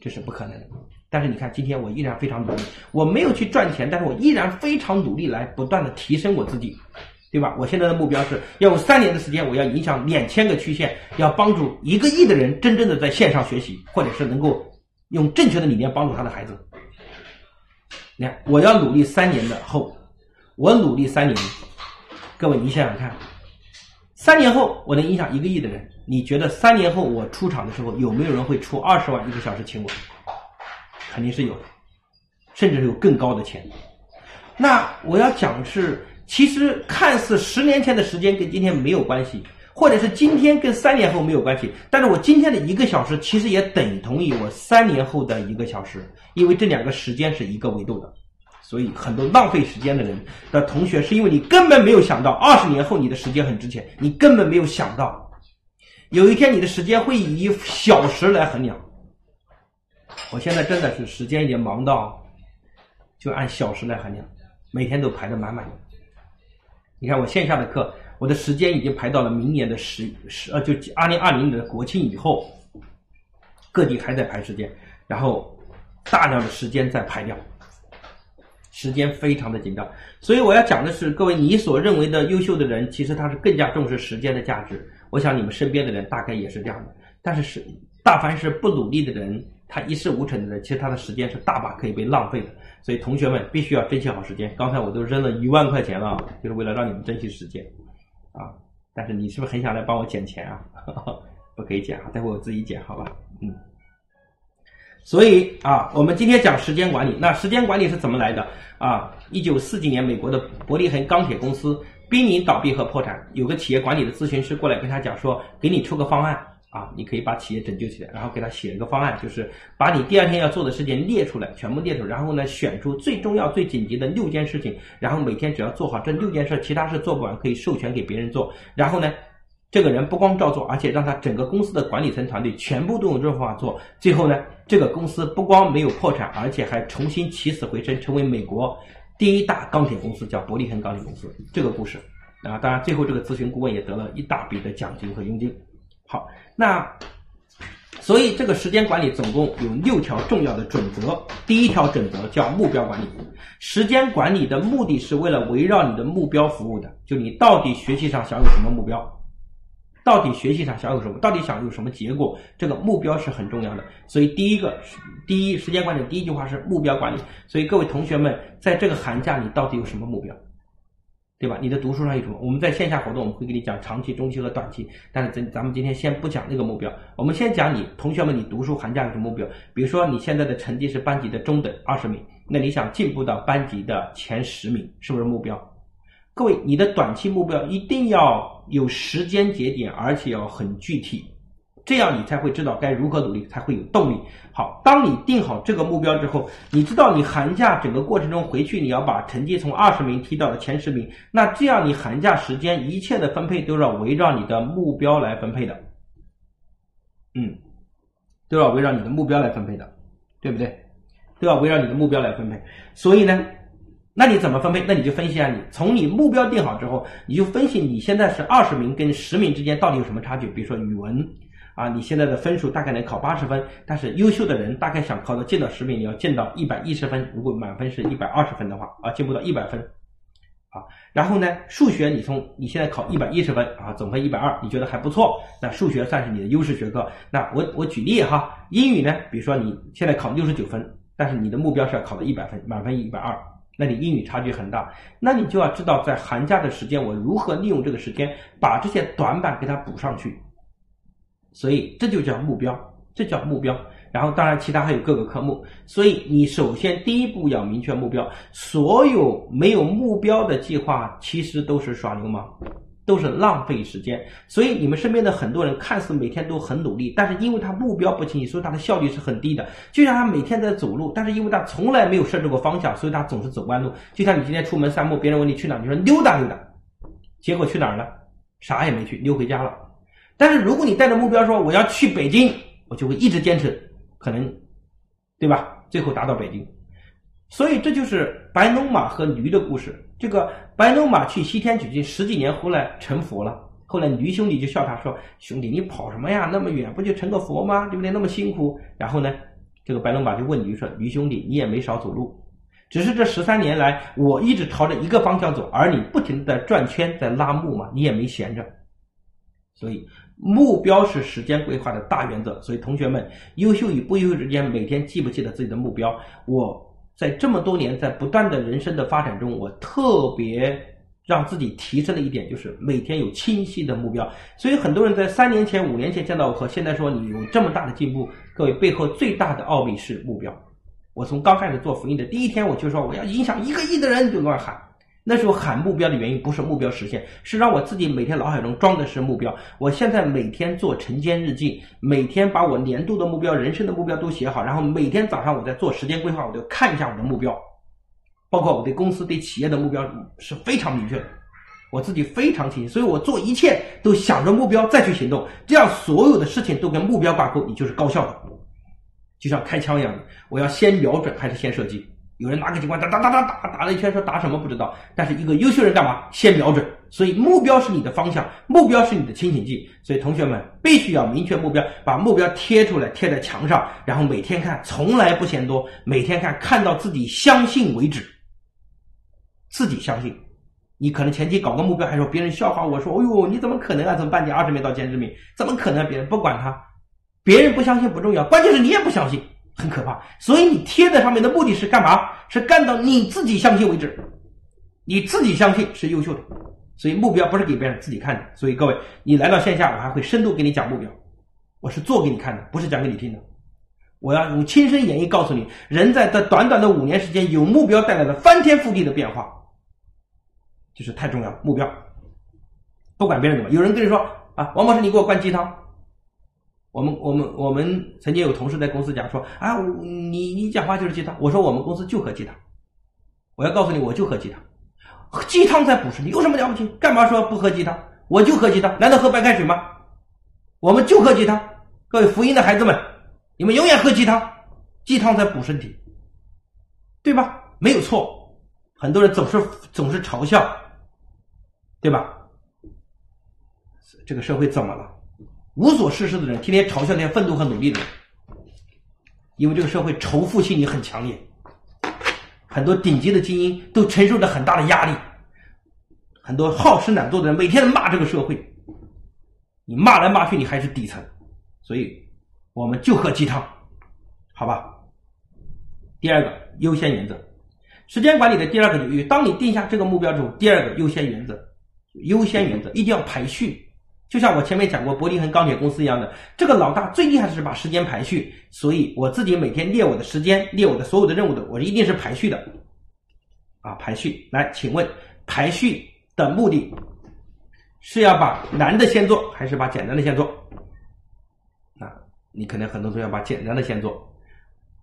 这是不可能的。但是你看，今天我依然非常努力，我没有去赚钱，但是我依然非常努力来不断的提升我自己，对吧？我现在的目标是要用三年的时间，我要影响两千个区县，要帮助一个亿的人真正的在线上学习，或者是能够用正确的理念帮助他的孩子。你看，我要努力三年的后，我努力三年，各位你想想看，三年后我能影响一个亿的人，你觉得三年后我出场的时候，有没有人会出二十万一个小时请我？肯定是有的，甚至有更高的钱。那我要讲的是，其实看似十年前的时间跟今天没有关系，或者是今天跟三年后没有关系，但是我今天的一个小时其实也等同于我三年后的一个小时，因为这两个时间是一个维度的。所以很多浪费时间的人的同学，是因为你根本没有想到二十年后你的时间很值钱，你根本没有想到有一天你的时间会以小时来衡量。我现在真的是时间已经忙到，就按小时来衡量，每天都排的满满的。你看我线下的课，我的时间已经排到了明年的十十呃，就二零二零年的国庆以后，各地还在排时间，然后大量的时间在排掉，时间非常的紧张。所以我要讲的是，各位你所认为的优秀的人，其实他是更加重视时间的价值。我想你们身边的人大概也是这样的，但是是大凡是不努力的人。他一事无成的人，其实他的时间是大把可以被浪费的。所以同学们必须要珍惜好时间。刚才我都扔了一万块钱了，就是为了让你们珍惜时间啊！但是你是不是很想来帮我捡钱啊？不可以捡啊，待会我自己捡，好吧？嗯。所以啊，我们今天讲时间管理。那时间管理是怎么来的啊？一九四几年，美国的伯利恒钢铁公司濒临倒闭和破产，有个企业管理的咨询师过来跟他讲说：“给你出个方案。”啊，你可以把企业拯救起来，然后给他写一个方案，就是把你第二天要做的事情列出来，全部列出来，然后呢，选出最重要、最紧急的六件事情，然后每天只要做好这六件事，其他事做不完可以授权给别人做。然后呢，这个人不光照做，而且让他整个公司的管理层团队全部都用这种方法做。最后呢，这个公司不光没有破产，而且还重新起死回生，成为美国第一大钢铁公司，叫伯利恒钢铁公司。这个故事啊，当然最后这个咨询顾问也得了一大笔的奖金和佣金。好，那所以这个时间管理总共有六条重要的准则。第一条准则叫目标管理。时间管理的目的是为了围绕你的目标服务的，就你到底学习上想有什么目标，到底学习上想有什么，到底想有什么结果，这个目标是很重要的。所以第一个，第一时间管理第一句话是目标管理。所以各位同学们，在这个寒假你到底有什么目标？对吧？你的读书上有什么？我们在线下活动，我们会给你讲长期、中期和短期。但是咱咱们今天先不讲那个目标，我们先讲你同学们，你读书寒假有什么目标？比如说你现在的成绩是班级的中等二十名，那你想进步到班级的前十名，是不是目标？各位，你的短期目标一定要有时间节点，而且要很具体。这样你才会知道该如何努力，才会有动力。好，当你定好这个目标之后，你知道你寒假整个过程中回去你要把成绩从二十名提到了前十名，那这样你寒假时间一切的分配都要围绕你的目标来分配的，嗯，都要围绕你的目标来分配的，对不对？都要围绕你的目标来分配。所以呢，那你怎么分配？那你就分析下，你从你目标定好之后，你就分析你现在是二十名跟十名之间到底有什么差距？比如说语文。啊，你现在的分数大概能考八十分，但是优秀的人大概想考到进到十名，你要进到一百一十分。如果满分是一百二十分的话，啊，进步到一百分，啊，然后呢，数学你从你现在考一百一十分，啊，总分一百二，你觉得还不错，那数学算是你的优势学科。那我我举例哈，英语呢，比如说你现在考六十九分，但是你的目标是要考到一百分，满分一百二，那你英语差距很大，那你就要知道在寒假的时间，我如何利用这个时间把这些短板给它补上去。所以这就叫目标，这叫目标。然后当然其他还有各个科目。所以你首先第一步要明确目标。所有没有目标的计划其实都是耍流氓，都是浪费时间。所以你们身边的很多人看似每天都很努力，但是因为他目标不清晰，所以他的效率是很低的。就像他每天在走路，但是因为他从来没有设置过方向，所以他总是走弯路。就像你今天出门散步，别人问你去哪，你说溜达溜达，结果去哪儿了？啥也没去，溜回家了。但是如果你带着目标说我要去北京，我就会一直坚持，可能，对吧？最后达到北京。所以这就是白龙马和驴的故事。这个白龙马去西天取经十几年，后来成佛了。后来驴兄弟就笑他说：“兄弟，你跑什么呀？那么远，不就成个佛吗？对不对？那么辛苦。”然后呢，这个白龙马就问驴说：“驴兄弟，你也没少走路，只是这十三年来，我一直朝着一个方向走，而你不停的在转圈，在拉木嘛，你也没闲着。所以目标是时间规划的大原则。所以同学们，优秀与不优秀之间，每天记不记得自己的目标？我在这么多年，在不断的人生的发展中，我特别。”让自己提升的一点就是每天有清晰的目标，所以很多人在三年前、五年前见到我和现在说你有这么大的进步，各位背后最大的奥秘是目标。我从刚开始做福音的第一天，我就说我要影响一个亿的人，就乱喊。那时候喊目标的原因不是目标实现，是让我自己每天脑海中装的是目标。我现在每天做晨间日记，每天把我年度的目标、人生的目标都写好，然后每天早上我在做时间规划，我就看一下我的目标。包括我对公司、对企业的目标是非常明确的，我自己非常清晰，所以我做一切都想着目标再去行动，这样所有的事情都跟目标挂钩，你就是高效的，就像开枪一样的，我要先瞄准还是先射击？有人拿个警官打打打打打打了一圈，说打什么不知道，但是一个优秀人干嘛？先瞄准，所以目标是你的方向，目标是你的清醒剂，所以同学们必须要明确目标，把目标贴出来，贴在墙上，然后每天看，从来不嫌多，每天看，看到自己相信为止。自己相信，你可能前期搞个目标，还说别人笑话我说：“哦呦，你怎么可能啊？从半年二十名到兼职名，怎么可能？别人不管他，别人不相信不重要，关键是你也不相信，很可怕。所以你贴在上面的目的是干嘛？是干到你自己相信为止。你自己相信是优秀的，所以目标不是给别人自己看的。所以各位，你来到线下，我还会深度给你讲目标，我是做给你看的，不是讲给你听的。我要用亲身演绎告诉你，人在这短短的五年时间，有目标带来的翻天覆地的变化。就是太重要了，目标。不管别人怎么，有人跟你说啊，王博士，你给我灌鸡汤。我们我们我们曾经有同事在公司讲说啊，你你讲话就是鸡汤。我说我们公司就喝鸡汤。我要告诉你，我就喝鸡汤，鸡汤在补身体有什么了不起？干嘛说不喝鸡汤？我就喝鸡汤，难道喝白开水吗？我们就喝鸡汤。各位福音的孩子们，你们永远喝鸡汤，鸡汤在补身体，对吧？没有错。很多人总是总是嘲笑。对吧？这个社会怎么了？无所事事的人，天天嘲笑那些奋斗和努力的人，因为这个社会仇富心理很强烈，很多顶级的精英都承受着很大的压力，很多好吃懒做的人每天骂这个社会，你骂来骂去，你还是底层，所以我们就喝鸡汤，好吧？第二个优先原则，时间管理的第二个领域，当你定下这个目标之后，第二个优先原则。优先原则一定要排序，就像我前面讲过伯利恒钢铁公司一样的，这个老大最厉害的是把时间排序，所以我自己每天列我的时间，列我的所有的任务的，我一定是排序的，啊，排序。来，请问排序的目的是要把难的先做，还是把简单的先做？啊，你可能很多同学把简单的先做。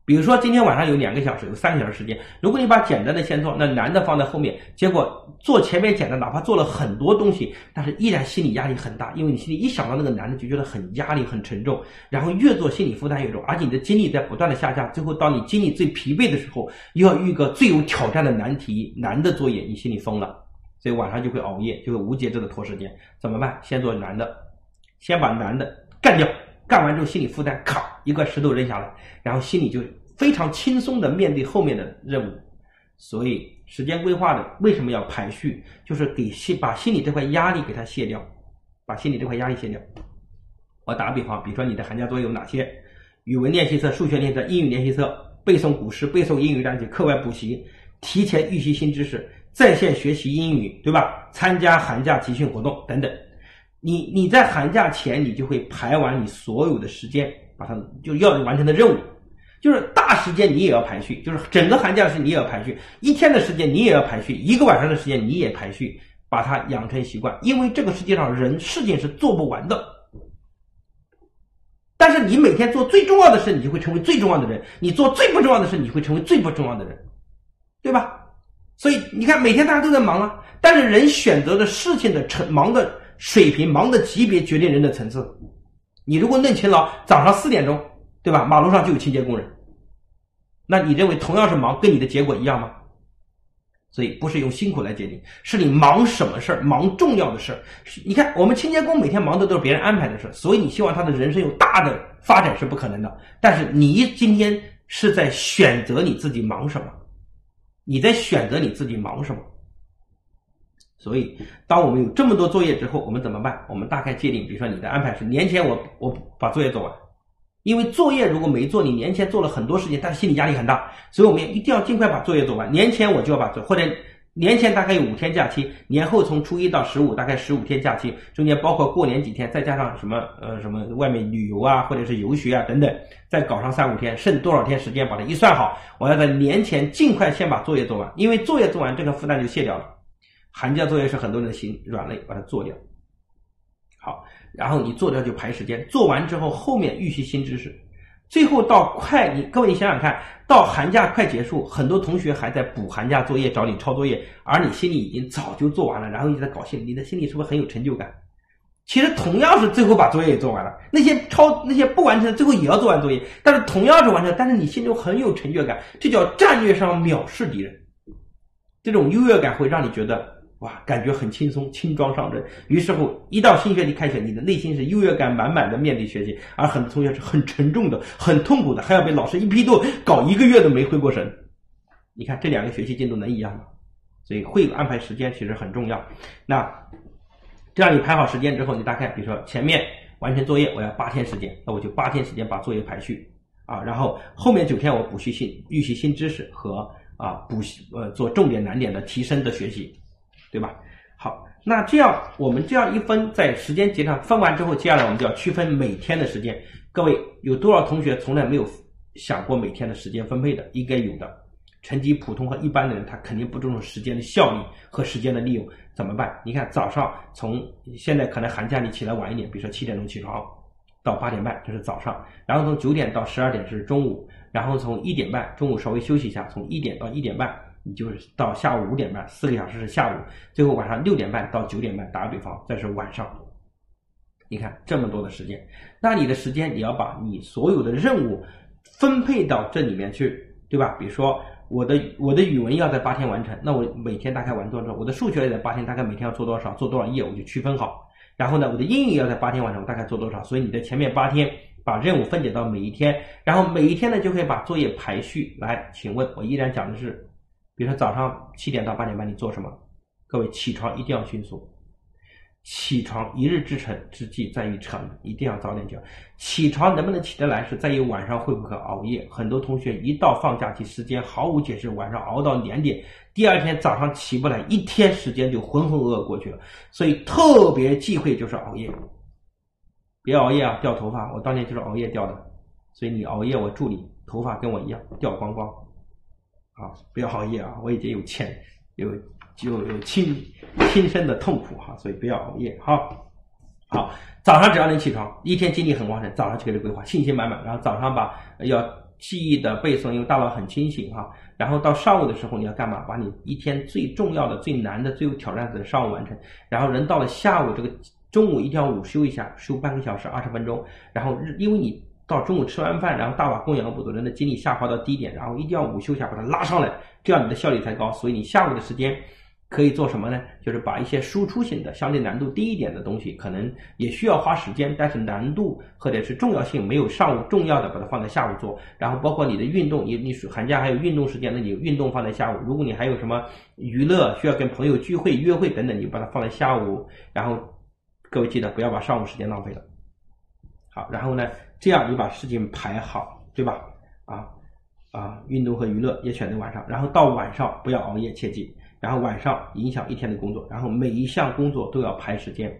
比如说，今天晚上有两个小时，有三个小时时间。如果你把简单的先做，那难的放在后面，结果做前面简单，哪怕做了很多东西，但是依然心理压力很大，因为你心里一想到那个难的，就觉得很压力很沉重，然后越做心理负担越重，而且你的精力在不断的下降，最后当你精力最疲惫的时候，又要遇个最有挑战的难题、难的作业，你心里疯了，所以晚上就会熬夜，就会无节制的拖时间。怎么办？先做难的，先把难的干掉。干完之后，心理负担咔一块石头扔下来，然后心里就非常轻松的面对后面的任务。所以时间规划的为什么要排序？就是给心把心里这块压力给它卸掉，把心里这块压力卸掉。我打个比方，比如说你的寒假作业有哪些？语文练习册、数学练习册、英语练习册、背诵古诗、背诵英语单词、课外补习、提前预习新知识、在线学习英语，对吧？参加寒假集训活动等等。你你在寒假前，你就会排完你所有的时间，把它就要完成的任务，就是大时间你也要排序，就是整个寒假是你也要排序，一天的时间你也要排序，一个晚上的时间你也排序，把它养成习惯。因为这个世界上人事情是做不完的，但是你每天做最重要的事，你就会成为最重要的人；你做最不重要的事，你会成为最不重要的人，对吧？所以你看，每天大家都在忙啊，但是人选择的事情的成忙的。水平忙的级别决定人的层次。你如果弄勤劳，早上四点钟，对吧？马路上就有清洁工人。那你认为同样是忙，跟你的结果一样吗？所以不是用辛苦来界定，是你忙什么事儿，忙重要的事儿。你看，我们清洁工每天忙的都是别人安排的事儿，所以你希望他的人生有大的发展是不可能的。但是你今天是在选择你自己忙什么，你在选择你自己忙什么。所以，当我们有这么多作业之后，我们怎么办？我们大概界定，比如说你的安排是年前我我把作业做完，因为作业如果没做，你年前做了很多事情，但是心理压力很大，所以我们一定要尽快把作业做完。年前我就要把做，或者年前大概有五天假期，年后从初一到十五大概十五天假期，中间包括过年几天，再加上什么呃什么外面旅游啊，或者是游学啊等等，再搞上三五天，剩多少天时间把它一算好，我要在年前尽快先把作业做完，因为作业做完，这个负担就卸掉了。寒假作业是很多人的心软肋，把它做掉。好，然后你做掉就排时间，做完之后后面预习新知识，最后到快你各位你想想看到寒假快结束，很多同学还在补寒假作业找你抄作业，而你心里已经早就做完了，然后一直在高兴，你的心里是不是很有成就感？其实同样是最后把作业也做完了，那些抄那些不完成的最后也要做完作业，但是同样是完成，但是你心中很有成就感，这叫战略上藐视敌人，这种优越感会让你觉得。哇，感觉很轻松，轻装上阵。于是乎，一到新学期开学，你的内心是优越感满满的面对学习，而很多同学是很沉重的、很痛苦的，还要被老师一批斗，搞一个月都没回过神。你看这两个学习进度能一样吗？所以会安排时间其实很重要。那这样你排好时间之后，你大概比如说前面完成作业，我要八天时间，那我就八天时间把作业排序啊，然后后面九天我补习新预习新知识和啊补习呃做重点难点的提升的学习。对吧？好，那这样我们这样一分，在时间节上分完之后，接下来我们就要区分每天的时间。各位有多少同学从来没有想过每天的时间分配的？应该有的。成绩普通和一般的人，他肯定不注重时间的效率和时间的利用，怎么办？你看早上从现在可能寒假你起来晚一点，比如说七点钟起床到八点半，这是早上，然后从九点到十二点是中午，然后从一点半中午稍微休息一下，从一点到一点半。你就是到下午五点半，四个小时是下午，最后晚上六点半到九点半，打个比方，这是晚上。你看这么多的时间，那你的时间你要把你所有的任务分配到这里面去，对吧？比如说我的我的语文要在八天完成，那我每天大概完多少？我的数学也在八天，大概每天要做多少？做多少页？我就区分好。然后呢，我的英语要在八天完成，大概做多少？所以你的前面八天把任务分解到每一天，然后每一天呢就可以把作业排序来。请问，我依然讲的是。比如说早上七点到八点半你做什么？各位起床一定要迅速。起床一日之成之计在于晨，一定要早点叫。起床能不能起得来是在于晚上会不会熬夜。很多同学一到放假期时间毫无解释，晚上熬到两点，第二天早上起不来，一天时间就浑浑噩噩过去了。所以特别忌讳就是熬夜，别熬夜啊，掉头发。我当年就是熬夜掉的，所以你熬夜我祝你头发跟我一样掉光光。啊，不要熬夜啊！我已经有钱有就有亲亲身的痛苦哈，所以不要熬夜哈。好，早上只要能起床，一天精力很旺盛，早上就给你规划，信心满满。然后早上把要记忆的背诵，因为大脑很清醒哈。然后到上午的时候你要干嘛？把你一天最重要的、最难的、最有挑战的上午完成。然后人到了下午这个中午一定要午休一下，休半个小时二十分钟。然后日因为你。到中午吃完饭，然后大把供养不足，人的精力下滑到低点，然后一定要午休一下把它拉上来，这样你的效率才高。所以你下午的时间可以做什么呢？就是把一些输出性的、相对难度低一点的东西，可能也需要花时间，但是难度或者是重要性没有上午重要的，把它放在下午做。然后包括你的运动，你你寒假还有运动时间，那你运动放在下午。如果你还有什么娱乐需要跟朋友聚会、约会等等，你把它放在下午。然后各位记得不要把上午时间浪费了。好，然后呢？这样你把事情排好，对吧？啊啊，运动和娱乐也选择晚上，然后到晚上不要熬夜，切记。然后晚上影响一天的工作，然后每一项工作都要排时间，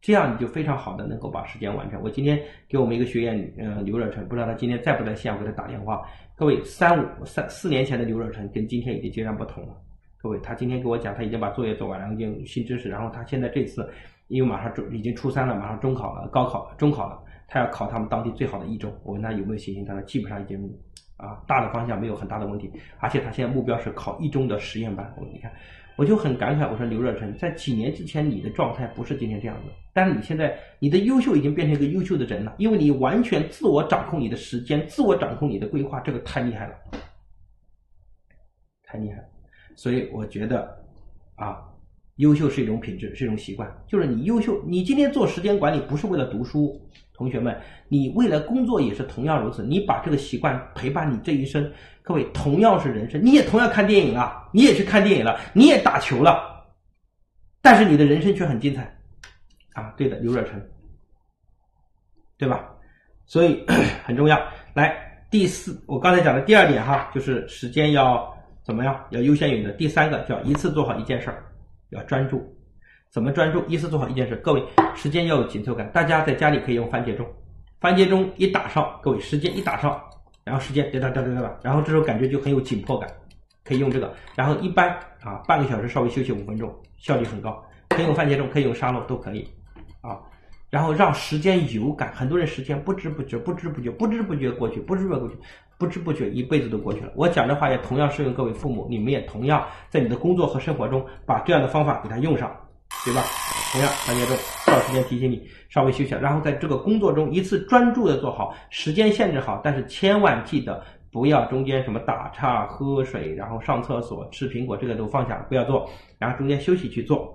这样你就非常好的能够把时间完成。我今天给我们一个学员，嗯，刘若成，不知道他今天在不在线，我给他打电话。各位，三五三四年前的刘若成跟今天已经截然不同了。各位，他今天给我讲，他已经把作业做完了，已经新知识，然后他现在这次因为马上中已经初三了，马上中考了，高考了，中考了。他要考他们当地最好的一中，我问他有没有信心，他说基本上已经啊大的方向没有很大的问题，而且他现在目标是考一中的实验班。我你看，我就很感慨，我说刘若成，在几年之前你的状态不是今天这样子，但是你现在你的优秀已经变成一个优秀的人了，因为你完全自我掌控你的时间，自我掌控你的规划，这个太厉害了，太厉害了。所以我觉得啊，优秀是一种品质，是一种习惯。就是你优秀，你今天做时间管理不是为了读书，同学们，你为了工作也是同样如此。你把这个习惯陪伴你这一生，各位同样是人生，你也同样看电影了，你也去看电影了，你也打球了，但是你的人生却很精彩啊！对的，刘若成，对吧？所以很重要。来，第四，我刚才讲的第二点哈，就是时间要怎么样，要优先于的。第三个叫一次做好一件事儿。要专注，怎么专注？一次做好一件事。各位，时间要有紧凑感。大家在家里可以用番茄钟，番茄钟一打上，各位时间一打上，然后时间哒哒哒哒哒，然后这时候感觉就很有紧迫感，可以用这个。然后一般啊，半个小时稍微休息五分钟，效率很高。可以用番茄钟，可以用沙漏，都可以啊。然后让时间有感，很多人时间不知不觉、不知不觉、不知不觉过去，不知不觉过去。不知不觉一辈子都过去了。我讲的话也同样适用各位父母，你们也同样在你的工作和生活中把这样的方法给它用上，对吧？同样，番茄钟到时间提醒你稍微休息，然后在这个工作中一次专注的做好，时间限制好，但是千万记得不要中间什么打岔、喝水，然后上厕所、吃苹果，这个都放下，不要做，然后中间休息去做，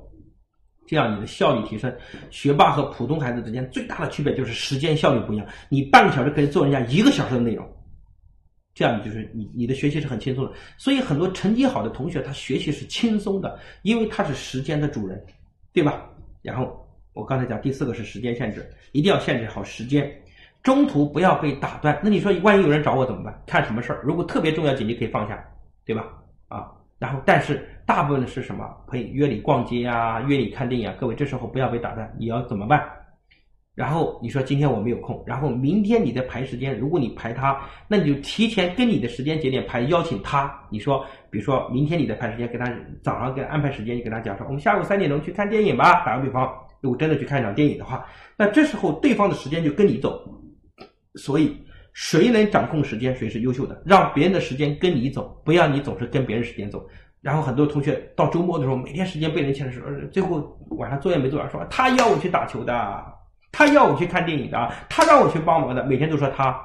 这样你的效率提升。学霸和普通孩子之间最大的区别就是时间效率不一样，你半个小时可以做人家一个小时的内容。这样就是你你的学习是很轻松的，所以很多成绩好的同学他学习是轻松的，因为他是时间的主人，对吧？然后我刚才讲第四个是时间限制，一定要限制好时间，中途不要被打断。那你说万一有人找我怎么办？看什么事儿？如果特别重要紧急可以放下，对吧？啊，然后但是大部分的是什么？可以约你逛街啊，约你看电影啊。各位这时候不要被打断，你要怎么办？然后你说今天我没有空，然后明天你再排时间，如果你排他，那你就提前跟你的时间节点排，邀请他。你说，比如说明天你再排时间，给他早上给他安排时间，你跟他讲说，我们下午三点钟去看电影吧。打个比方，如果真的去看一场电影的话，那这时候对方的时间就跟你走。所以谁能掌控时间，谁是优秀的。让别人的时间跟你走，不要你总是跟别人时间走。然后很多同学到周末的时候，每天时间被人牵着手，最后晚上作业没做完，说他要我去打球的。他要我去看电影的啊，他让我去帮忙的，每天都说他，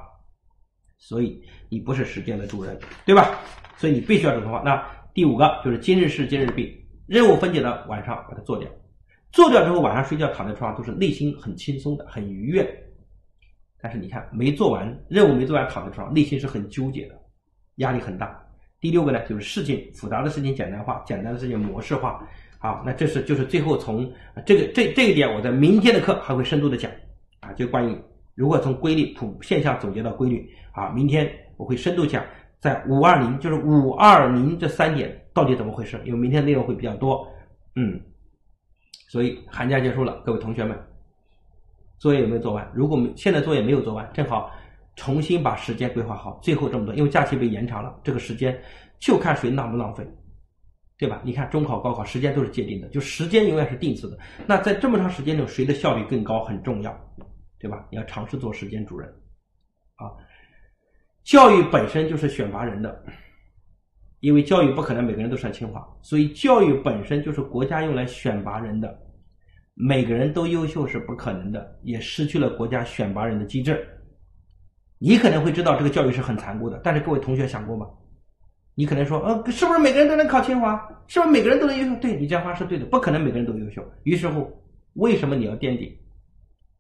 所以你不是时间的主人，对吧？所以你必须要这种话。那第五个就是今日事今日毕，任务分解的晚上把它做掉，做掉之后晚上睡觉躺在床上都是内心很轻松的，很愉悦。但是你看没做完任务没做完躺在床上内心是很纠结的，压力很大。第六个呢就是事情复杂的事情简单化，简单的事情模式化。好，那这是就是最后从这个这这一点，我在明天的课还会深度的讲啊，就关于如何从规律普现象总结到规律啊，明天我会深度讲在五二零就是五二零这三点到底怎么回事，因为明天内容会比较多，嗯，所以寒假结束了，各位同学们，作业有没有做完？如果现在作业没有做完，正好重新把时间规划好，最后这么多，因为假期被延长了，这个时间就看谁浪不浪费。对吧？你看中考、高考时间都是界定的，就时间永远是定死的。那在这么长时间中，谁的效率更高很重要，对吧？你要尝试做时间主人，啊，教育本身就是选拔人的，因为教育不可能每个人都上清华，所以教育本身就是国家用来选拔人的，每个人都优秀是不可能的，也失去了国家选拔人的机制。你可能会知道这个教育是很残酷的，但是各位同学想过吗？你可能说，呃，是不是每个人都能考清华？是不是每个人都能优秀？对你这话是对的，不可能每个人都优秀。于是乎，为什么你要垫底？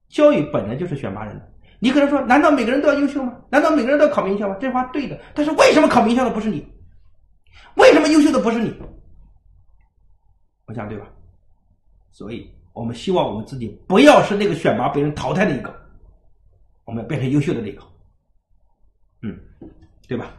教育本来就是选拔人的。你可能说，难道每个人都要优秀吗？难道每个人都要考名校吗？这话对的。但是为什么考名校的不是你？为什么优秀的不是你？我想对吧？所以我们希望我们自己不要是那个选拔被人淘汰的一个，我们要变成优秀的那个。嗯，对吧？